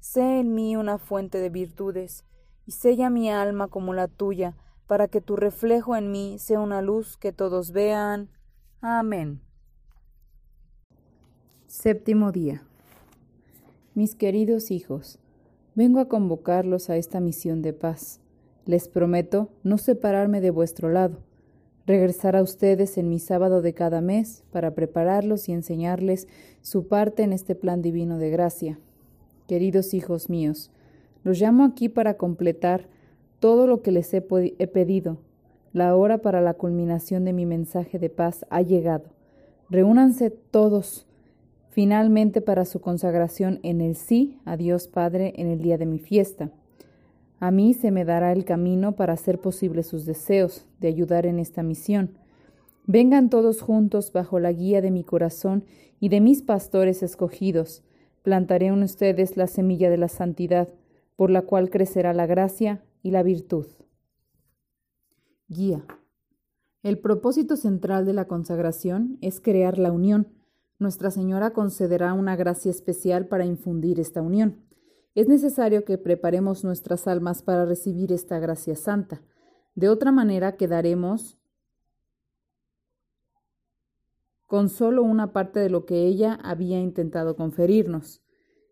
Sé en mí una fuente de virtudes, y sella mi alma como la tuya, para que tu reflejo en mí sea una luz que todos vean. Amén. Séptimo día. Mis queridos hijos, vengo a convocarlos a esta misión de paz. Les prometo no separarme de vuestro lado, regresar a ustedes en mi sábado de cada mes para prepararlos y enseñarles su parte en este plan divino de gracia. Queridos hijos míos, los llamo aquí para completar todo lo que les he, pedido. La hora para la culminación de mi mensaje de paz ha llegado. Reúnanse todos finalmente para su consagración en el sí a Dios Padre en el día de mi fiesta. A mí se me dará el camino para hacer posible sus deseos de ayudar en esta misión. Vengan todos juntos bajo la guía de mi corazón y de mis pastores escogidos. Plantaré en ustedes la semilla de la santidad, por la cual crecerá la gracia y la virtud. Guía. El propósito central de la consagración es crear la unión nuestra Señora concederá una gracia especial para infundir esta unión. Es necesario que preparemos nuestras almas para recibir esta gracia santa. De otra manera quedaremos con solo una parte de lo que ella había intentado conferirnos.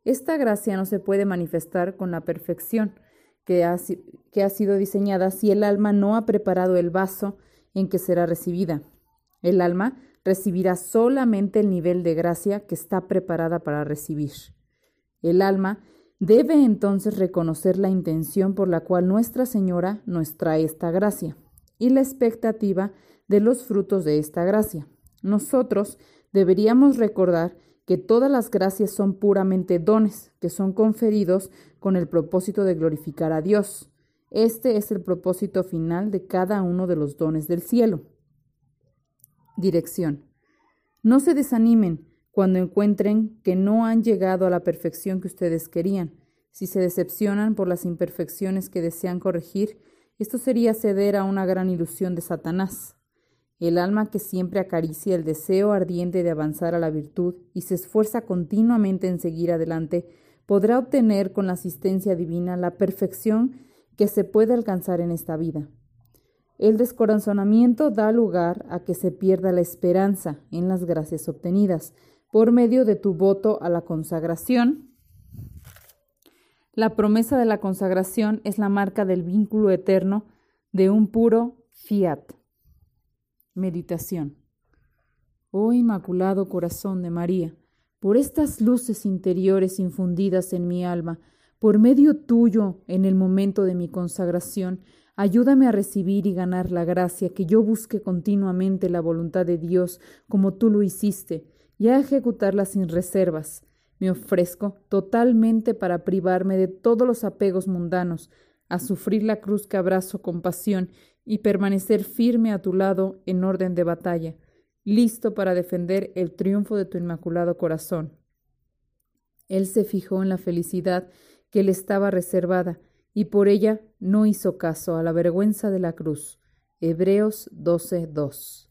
Esta gracia no se puede manifestar con la perfección que ha, que ha sido diseñada si el alma no ha preparado el vaso en que será recibida. El alma recibirá solamente el nivel de gracia que está preparada para recibir. El alma debe entonces reconocer la intención por la cual Nuestra Señora nos trae esta gracia y la expectativa de los frutos de esta gracia. Nosotros deberíamos recordar que todas las gracias son puramente dones que son conferidos con el propósito de glorificar a Dios. Este es el propósito final de cada uno de los dones del cielo. Dirección. No se desanimen cuando encuentren que no han llegado a la perfección que ustedes querían. Si se decepcionan por las imperfecciones que desean corregir, esto sería ceder a una gran ilusión de Satanás. El alma que siempre acaricia el deseo ardiente de avanzar a la virtud y se esfuerza continuamente en seguir adelante, podrá obtener con la asistencia divina la perfección que se puede alcanzar en esta vida. El descorazonamiento da lugar a que se pierda la esperanza en las gracias obtenidas por medio de tu voto a la consagración. La promesa de la consagración es la marca del vínculo eterno de un puro fiat. Meditación. Oh Inmaculado Corazón de María, por estas luces interiores infundidas en mi alma, por medio tuyo en el momento de mi consagración, Ayúdame a recibir y ganar la gracia, que yo busque continuamente la voluntad de Dios como tú lo hiciste, y a ejecutarla sin reservas. Me ofrezco totalmente para privarme de todos los apegos mundanos, a sufrir la cruz que abrazo con pasión y permanecer firme a tu lado en orden de batalla, listo para defender el triunfo de tu inmaculado corazón. Él se fijó en la felicidad que le estaba reservada, y por ella no hizo caso a la vergüenza de la cruz. Hebreos 12:2.